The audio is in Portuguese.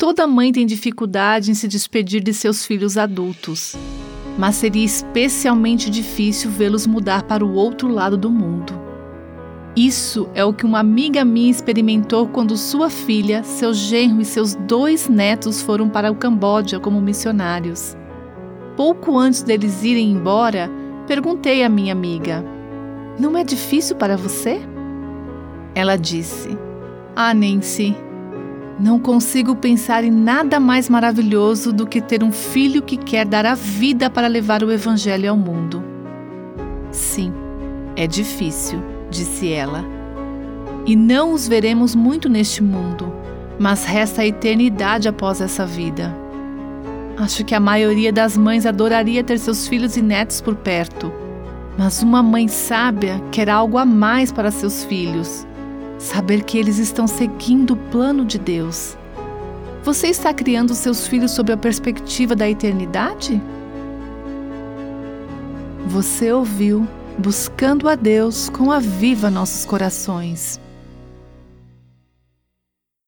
Toda mãe tem dificuldade em se despedir de seus filhos adultos, mas seria especialmente difícil vê-los mudar para o outro lado do mundo. Isso é o que uma amiga minha experimentou quando sua filha, seu genro e seus dois netos foram para o Camboja como missionários. Pouco antes deles irem embora, perguntei à minha amiga: Não é difícil para você? Ela disse: Ah, Nancy, não consigo pensar em nada mais maravilhoso do que ter um filho que quer dar a vida para levar o Evangelho ao mundo. Sim, é difícil, disse ela. E não os veremos muito neste mundo, mas resta a eternidade após essa vida. Acho que a maioria das mães adoraria ter seus filhos e netos por perto, mas uma mãe sábia quer algo a mais para seus filhos saber que eles estão seguindo o plano de Deus. Você está criando seus filhos sob a perspectiva da eternidade? Você ouviu Buscando a Deus com a Viva Nossos Corações.